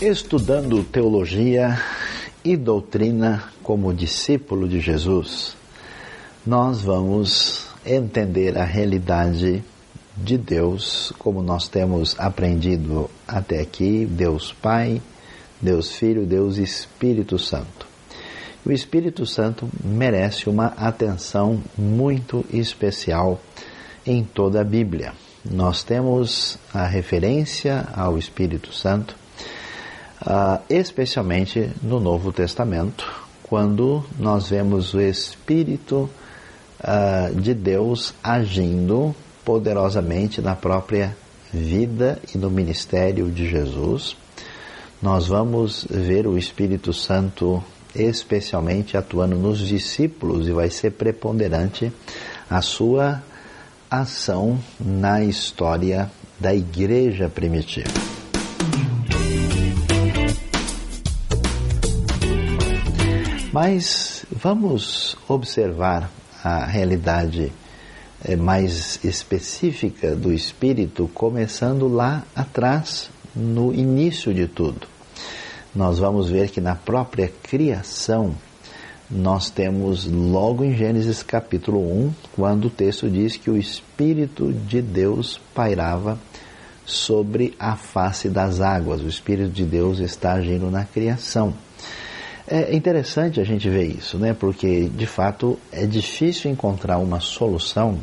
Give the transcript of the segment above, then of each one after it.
Estudando teologia e doutrina como discípulo de Jesus, nós vamos entender a realidade de Deus como nós temos aprendido até aqui: Deus Pai, Deus Filho, Deus Espírito Santo. O Espírito Santo merece uma atenção muito especial em toda a Bíblia. Nós temos a referência ao Espírito Santo uh, especialmente no Novo Testamento, quando nós vemos o Espírito uh, de Deus agindo poderosamente na própria vida e no ministério de Jesus. Nós vamos ver o Espírito Santo especialmente atuando nos discípulos e vai ser preponderante a sua ação na história da igreja primitiva. Mas vamos observar a realidade eh, mais específica do espírito, começando lá atrás, no início de tudo. Nós vamos ver que na própria criação, nós temos logo em Gênesis capítulo 1, quando o texto diz que o Espírito de Deus pairava sobre a face das águas. O Espírito de Deus está agindo na criação. É interessante a gente ver isso, né? Porque de fato é difícil encontrar uma solução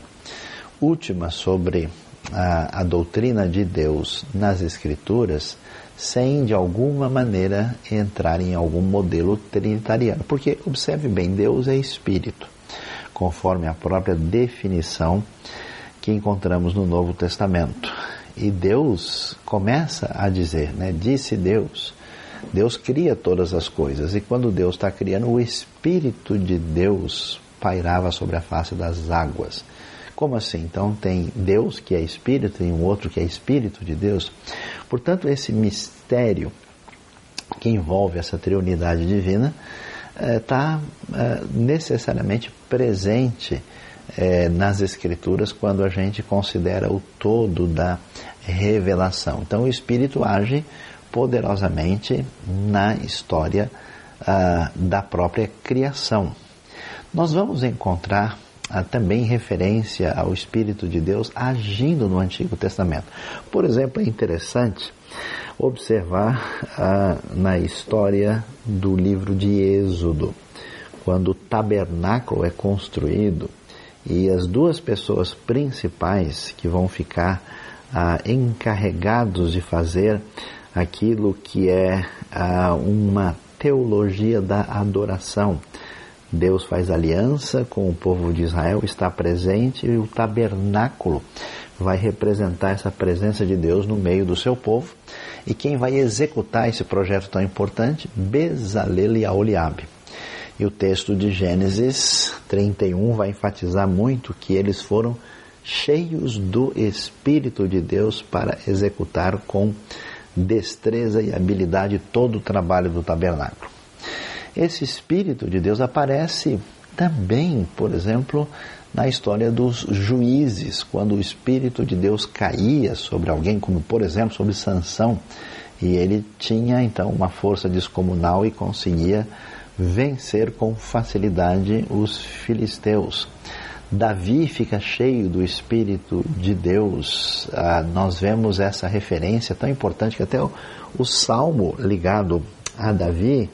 última sobre a, a doutrina de Deus nas Escrituras sem de alguma maneira entrar em algum modelo trinitariano. Porque observe bem, Deus é espírito, conforme a própria definição que encontramos no Novo Testamento. E Deus começa a dizer, né? Disse Deus Deus cria todas as coisas e quando Deus está criando, o Espírito de Deus pairava sobre a face das águas. Como assim? Então tem Deus que é Espírito e um outro que é Espírito de Deus. Portanto, esse mistério que envolve essa triunidade divina está eh, eh, necessariamente presente eh, nas Escrituras quando a gente considera o todo da revelação. Então o Espírito age poderosamente na história uh, da própria criação. Nós vamos encontrar uh, também referência ao Espírito de Deus agindo no Antigo Testamento. Por exemplo, é interessante observar uh, na história do livro de Êxodo, quando o tabernáculo é construído e as duas pessoas principais que vão ficar encarregados de fazer aquilo que é ah, uma teologia da adoração. Deus faz aliança com o povo de Israel, está presente e o tabernáculo vai representar essa presença de Deus no meio do seu povo. E quem vai executar esse projeto tão importante? Bezalel e Aholiabe. E o texto de Gênesis 31 vai enfatizar muito que eles foram cheios do Espírito de Deus para executar com destreza e habilidade todo o trabalho do tabernáculo. Esse Espírito de Deus aparece também, por exemplo, na história dos juízes, quando o Espírito de Deus caía sobre alguém, como por exemplo sobre Sansão, e ele tinha então uma força descomunal e conseguia vencer com facilidade os filisteus. Davi fica cheio do Espírito de Deus. Ah, nós vemos essa referência tão importante que até o, o salmo ligado a Davi,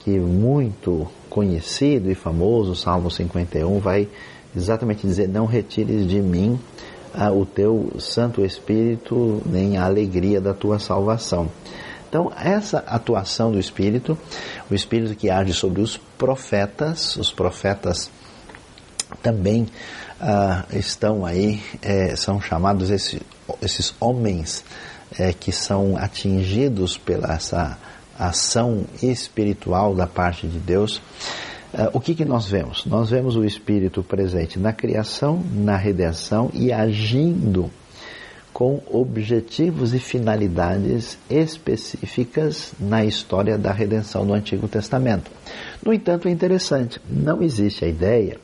que é muito conhecido e famoso, o Salmo 51, vai exatamente dizer: Não retires de mim ah, o teu Santo Espírito, nem a alegria da tua salvação. Então, essa atuação do Espírito, o Espírito que age sobre os profetas, os profetas também ah, estão aí, é, são chamados esse, esses homens é, que são atingidos pela essa ação espiritual da parte de Deus. Ah, o que, que nós vemos? Nós vemos o Espírito presente na criação, na redenção e agindo com objetivos e finalidades específicas na história da redenção do Antigo Testamento. No entanto, é interessante, não existe a ideia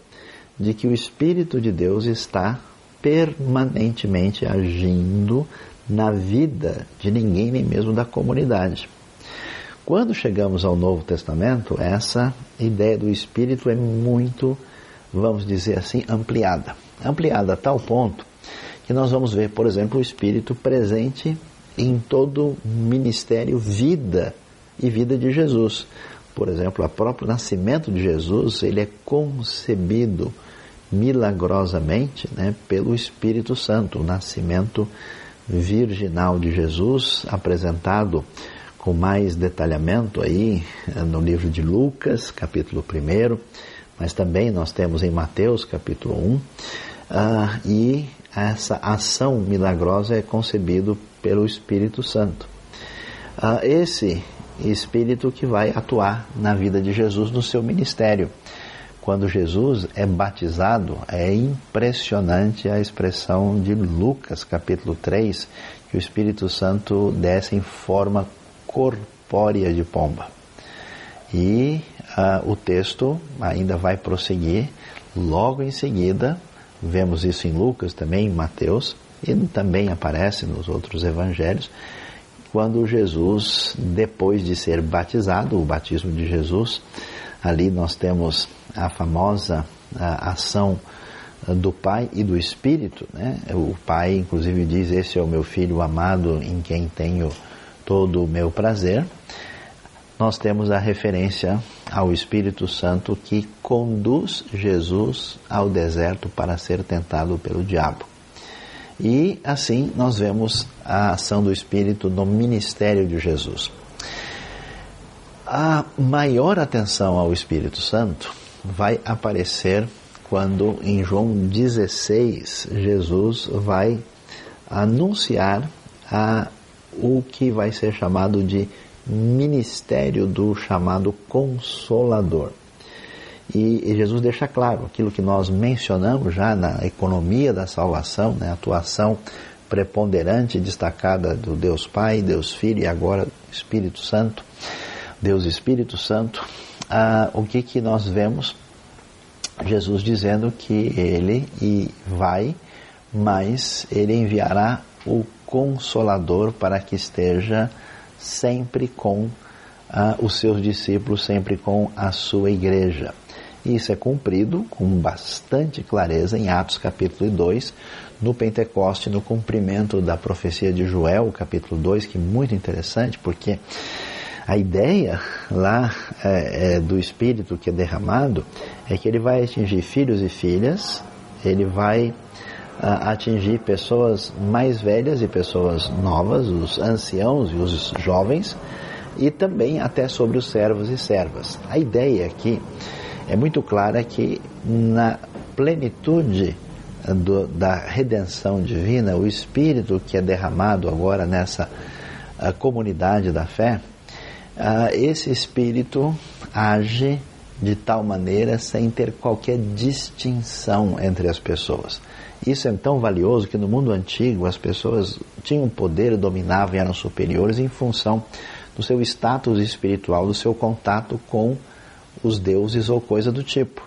de que o Espírito de Deus está permanentemente agindo na vida de ninguém, nem mesmo da comunidade. Quando chegamos ao Novo Testamento, essa ideia do Espírito é muito, vamos dizer assim, ampliada. Ampliada a tal ponto que nós vamos ver, por exemplo, o Espírito presente em todo ministério, vida e vida de Jesus. Por exemplo, o próprio nascimento de Jesus, ele é concebido milagrosamente né, pelo Espírito Santo. O nascimento virginal de Jesus, apresentado com mais detalhamento aí eh, no livro de Lucas, capítulo 1, mas também nós temos em Mateus, capítulo 1, uh, ah, e essa ação milagrosa é concebido pelo Espírito Santo. Uh, esse Espírito que vai atuar na vida de Jesus no seu ministério. Quando Jesus é batizado, é impressionante a expressão de Lucas, capítulo 3, que o Espírito Santo desce em forma corpórea de pomba. E uh, o texto ainda vai prosseguir, logo em seguida, vemos isso em Lucas também, em Mateus, e também aparece nos outros evangelhos, quando Jesus, depois de ser batizado, o batismo de Jesus, ali nós temos a famosa a ação do Pai e do Espírito, né? O Pai, inclusive, diz: Esse é o meu filho amado em quem tenho todo o meu prazer, nós temos a referência ao Espírito Santo que conduz Jesus ao deserto para ser tentado pelo diabo. E assim nós vemos a ação do Espírito no ministério de Jesus. A maior atenção ao Espírito Santo vai aparecer quando em João 16 Jesus vai anunciar a o que vai ser chamado de ministério do chamado Consolador. E, Jesus deixa claro aquilo que nós mencionamos já na economia da salvação, né, atuação preponderante, destacada do Deus Pai, Deus Filho e agora Espírito Santo, Deus Espírito Santo. Ah, o que, que nós vemos? Jesus dizendo que ele vai, mas ele enviará o Consolador para que esteja sempre com ah, os seus discípulos, sempre com a sua igreja. E isso é cumprido com bastante clareza em Atos capítulo 2, no Pentecoste, no cumprimento da profecia de Joel, capítulo 2, que é muito interessante, porque a ideia lá é, é, do Espírito que é derramado é que ele vai atingir filhos e filhas, ele vai a atingir pessoas mais velhas e pessoas novas, os anciãos e os jovens, e também até sobre os servos e servas. A ideia aqui é muito clara que na plenitude do, da redenção divina, o Espírito que é derramado agora nessa comunidade da fé, esse Espírito age de tal maneira sem ter qualquer distinção entre as pessoas. Isso é tão valioso que no mundo antigo as pessoas tinham poder, dominavam e eram superiores em função do seu status espiritual, do seu contato com os deuses ou coisa do tipo.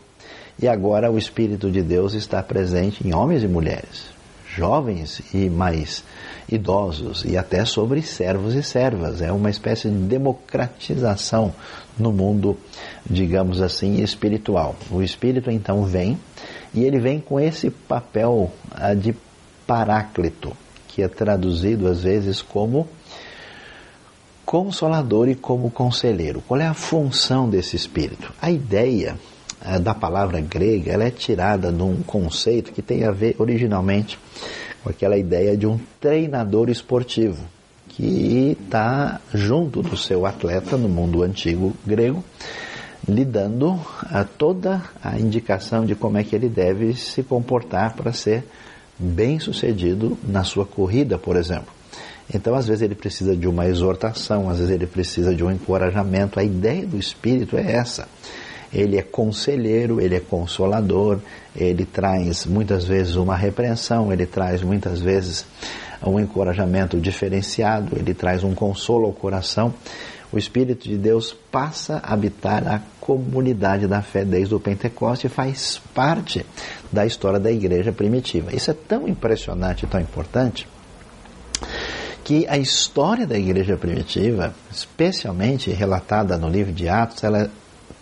E agora o Espírito de Deus está presente em homens e mulheres, jovens e mais idosos, e até sobre servos e servas. É uma espécie de democratização no mundo, digamos assim, espiritual. O Espírito então vem e ele vem com esse papel uh, de paráclito, que é traduzido às vezes como consolador e como conselheiro. Qual é a função desse espírito? A ideia da palavra grega ela é tirada de um conceito que tem a ver originalmente com aquela ideia de um treinador esportivo que está junto do seu atleta no mundo antigo grego lhe dando a toda a indicação de como é que ele deve se comportar para ser bem sucedido na sua corrida, por exemplo. Então, às vezes, ele precisa de uma exortação, às vezes, ele precisa de um encorajamento. A ideia do Espírito é essa. Ele é conselheiro, ele é consolador, ele traz muitas vezes uma repreensão, ele traz muitas vezes um encorajamento diferenciado, ele traz um consolo ao coração o Espírito de Deus passa a habitar a comunidade da fé desde o Pentecoste e faz parte da história da igreja primitiva. Isso é tão impressionante, tão importante, que a história da igreja primitiva, especialmente relatada no livro de Atos, ela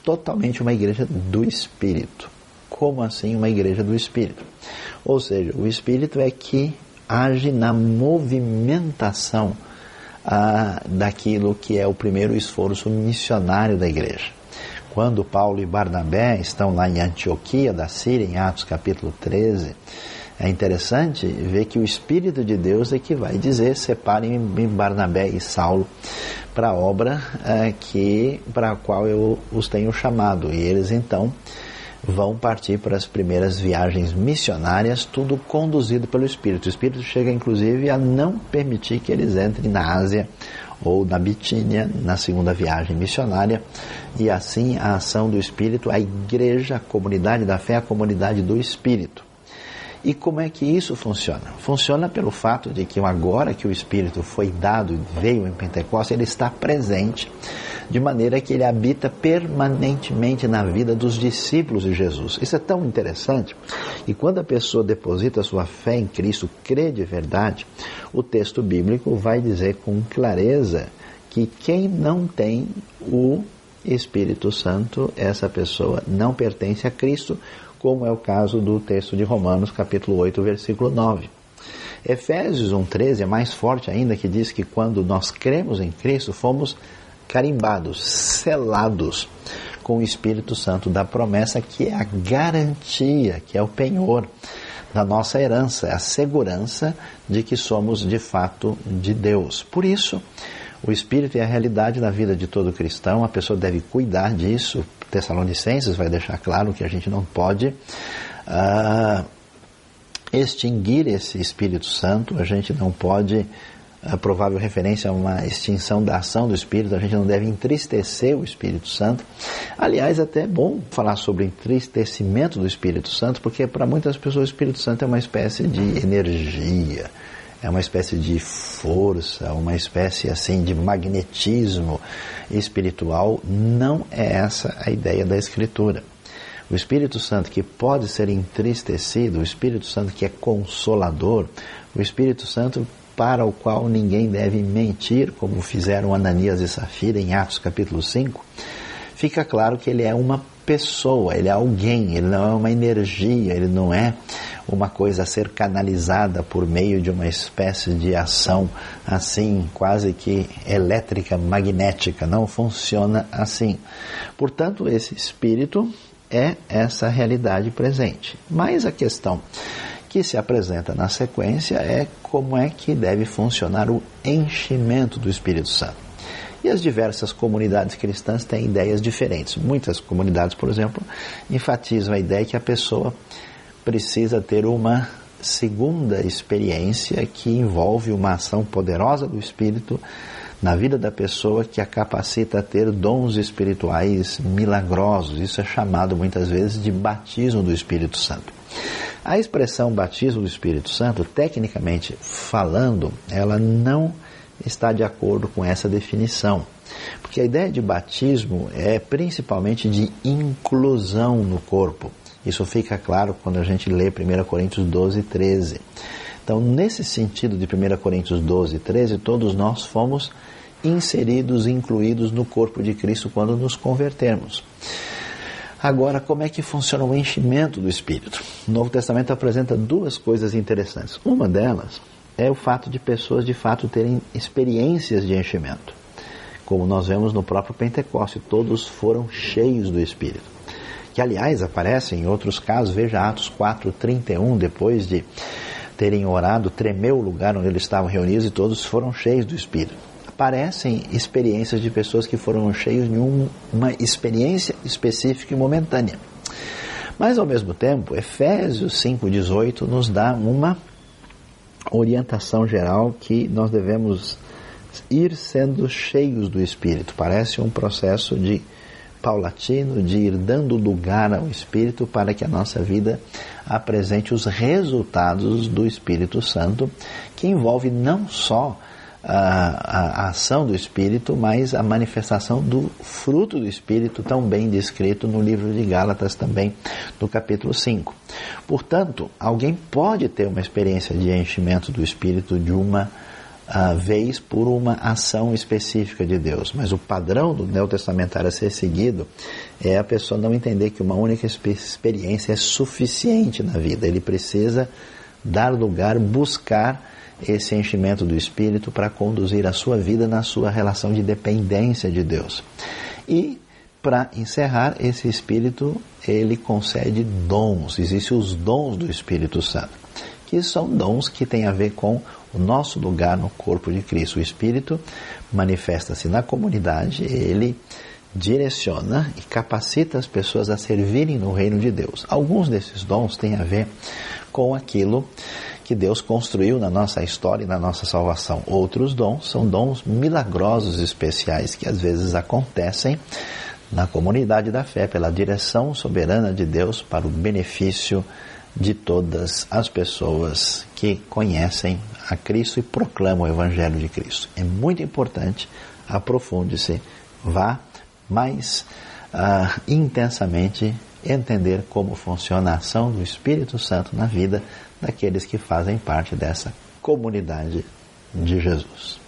totalmente uma igreja do Espírito. Como assim uma igreja do Espírito? Ou seja, o Espírito é que age na movimentação ah, daquilo que é o primeiro esforço missionário da igreja. Quando Paulo e Barnabé estão lá em Antioquia da Síria, em Atos capítulo 13, é interessante ver que o Espírito de Deus é que vai dizer: separem Barnabé e Saulo para a obra é, que para a qual eu os tenho chamado. E eles então vão partir para as primeiras viagens missionárias, tudo conduzido pelo Espírito. O Espírito chega inclusive a não permitir que eles entrem na Ásia ou na Bitínia, na segunda viagem missionária, e assim a ação do Espírito, a igreja, a comunidade da fé, a comunidade do Espírito. E como é que isso funciona? Funciona pelo fato de que agora que o Espírito foi dado e veio em Pentecostes, ele está presente, de maneira que ele habita permanentemente na vida dos discípulos de Jesus. Isso é tão interessante. E quando a pessoa deposita sua fé em Cristo, crê de verdade, o texto bíblico vai dizer com clareza que quem não tem o Espírito Santo, essa pessoa não pertence a Cristo, como é o caso do texto de Romanos, capítulo 8, versículo 9. Efésios 1,13 é mais forte ainda, que diz que quando nós cremos em Cristo, fomos carimbados, selados com o Espírito Santo da promessa, que é a garantia, que é o penhor da nossa herança, é a segurança de que somos de fato de Deus. Por isso, o Espírito é a realidade da vida de todo cristão, a pessoa deve cuidar disso, Tessalonicenses vai deixar claro que a gente não pode uh, extinguir esse Espírito Santo, a gente não pode, a provável referência a uma extinção da ação do Espírito, a gente não deve entristecer o Espírito Santo. Aliás, até é bom falar sobre entristecimento do Espírito Santo, porque para muitas pessoas o Espírito Santo é uma espécie de energia é uma espécie de força, uma espécie assim de magnetismo espiritual. Não é essa a ideia da Escritura. O Espírito Santo que pode ser entristecido, o Espírito Santo que é consolador, o Espírito Santo para o qual ninguém deve mentir, como fizeram Ananias e Safira em Atos capítulo 5, fica claro que ele é uma pessoa, ele é alguém, ele não é uma energia, ele não é uma coisa a ser canalizada por meio de uma espécie de ação assim, quase que elétrica, magnética. Não funciona assim. Portanto, esse espírito é essa realidade presente. Mas a questão que se apresenta na sequência é como é que deve funcionar o enchimento do Espírito Santo. E as diversas comunidades cristãs têm ideias diferentes. Muitas comunidades, por exemplo, enfatizam a ideia que a pessoa precisa ter uma segunda experiência que envolve uma ação poderosa do Espírito na vida da pessoa que a capacita a ter dons espirituais milagrosos. Isso é chamado muitas vezes de batismo do Espírito Santo. A expressão batismo do Espírito Santo, tecnicamente falando, ela não está de acordo com essa definição. Porque a ideia de batismo é principalmente de inclusão no corpo. Isso fica claro quando a gente lê 1 Coríntios 12, 13. Então, nesse sentido de 1 Coríntios 12, 13, todos nós fomos inseridos, incluídos no corpo de Cristo quando nos convertermos. Agora, como é que funciona o enchimento do Espírito? O Novo Testamento apresenta duas coisas interessantes. Uma delas é o fato de pessoas de fato terem experiências de enchimento. Como nós vemos no próprio Pentecoste, todos foram cheios do Espírito. Que, aliás, aparece em outros casos, veja Atos 4, 31, depois de terem orado, tremeu o lugar onde eles estavam reunidos e todos foram cheios do Espírito. Aparecem experiências de pessoas que foram cheios de um, uma experiência específica e momentânea. Mas, ao mesmo tempo, Efésios 5,18 nos dá uma orientação geral que nós devemos ir sendo cheios do Espírito. Parece um processo de paulatino de ir dando lugar ao Espírito para que a nossa vida apresente os resultados do Espírito Santo, que envolve não só a, a, ação do Espírito, mas a manifestação do fruto do Espírito, tão bem descrito no livro de Gálatas, também no capítulo 5. Portanto, alguém pode ter uma experiência de enchimento do Espírito de uma uh, vez por uma ação específica de Deus. Mas o padrão do neotestamentário a ser seguido é a pessoa não entender que uma única experiência é suficiente na vida. Ele precisa dar lugar, buscar esse enchimento do Espírito para conduzir a sua vida na sua relação de dependência de Deus. E para encerrar, esse Espírito, ele concede dons. Existem os dons do Espírito Santo, que são dons que têm a ver com o nosso lugar no corpo de Cristo. O Espírito manifesta-se na comunidade, ele direciona e capacita as pessoas a servirem no reino de Deus. Alguns desses dons têm a ver com aquilo que Deus construiu na nossa história e na nossa salvação. Outros dons são dons milagrosos especiais que às vezes acontecem na comunidade da fé pela direção soberana de Deus para o benefício de todas as pessoas que conhecem a Cristo e proclamam o Evangelho de Cristo. É muito importante, aprofunde-se, vá mais uh, intensamente entender como funciona a ação do Espírito Santo na vida daqueles que fazem parte dessa comunidade de Jesus.